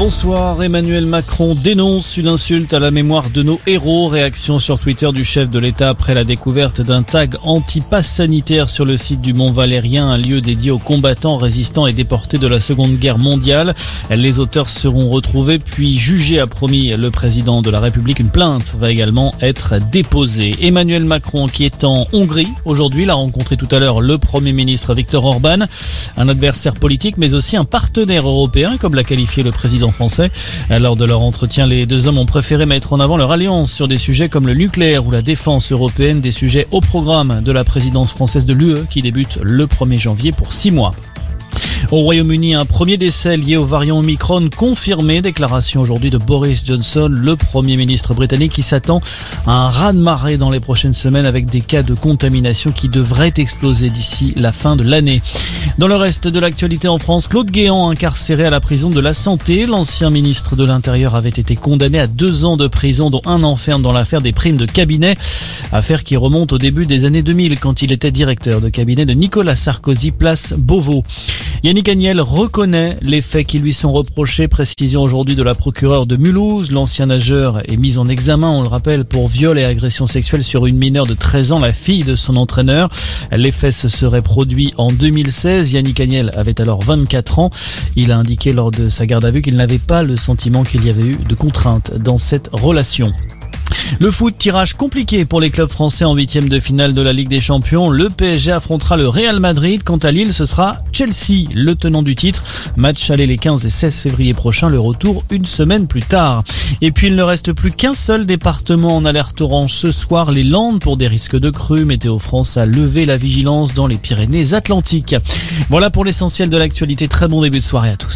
Bonsoir, Emmanuel Macron dénonce une insulte à la mémoire de nos héros. Réaction sur Twitter du chef de l'État après la découverte d'un tag anti-pass sanitaire sur le site du Mont Valérien, un lieu dédié aux combattants résistants et déportés de la Seconde Guerre mondiale. Les auteurs seront retrouvés puis jugés, a promis le président de la République. Une plainte va également être déposée. Emmanuel Macron qui est en Hongrie aujourd'hui, l'a rencontré tout à l'heure le Premier ministre Viktor Orban, un adversaire politique mais aussi un partenaire européen comme l'a qualifié le président français. Lors de leur entretien, les deux hommes ont préféré mettre en avant leur alliance sur des sujets comme le nucléaire ou la défense européenne, des sujets au programme de la présidence française de l'UE qui débute le 1er janvier pour six mois. Au Royaume-Uni, un premier décès lié au variant Omicron confirmé. Déclaration aujourd'hui de Boris Johnson, le Premier ministre britannique, qui s'attend à un raz-de-marée dans les prochaines semaines avec des cas de contamination qui devraient exploser d'ici la fin de l'année. Dans le reste de l'actualité en France, Claude Guéant, incarcéré à la prison de la Santé, l'ancien ministre de l'Intérieur avait été condamné à deux ans de prison, dont un enferme dans l'affaire des primes de cabinet. Affaire qui remonte au début des années 2000 quand il était directeur de cabinet de Nicolas Sarkozy, place Beauvau. Agnel reconnaît les faits qui lui sont reprochés. Précision aujourd'hui de la procureure de Mulhouse. L'ancien nageur est mis en examen, on le rappelle, pour viol et agression sexuelle sur une mineure de 13 ans, la fille de son entraîneur. Les faits se seraient produits en 2016. Yannick Agnel avait alors 24 ans. Il a indiqué lors de sa garde à vue qu'il n'avait pas le sentiment qu'il y avait eu de contrainte dans cette relation. Le foot, tirage compliqué pour les clubs français en huitième de finale de la Ligue des Champions. Le PSG affrontera le Real Madrid. Quant à Lille, ce sera Chelsea, le tenant du titre. Match aller les 15 et 16 février prochain. Le retour une semaine plus tard. Et puis il ne reste plus qu'un seul département en alerte orange ce soir, les Landes, pour des risques de crue. Météo France a levé la vigilance dans les Pyrénées-Atlantiques. Voilà pour l'essentiel de l'actualité. Très bon début de soirée à tous.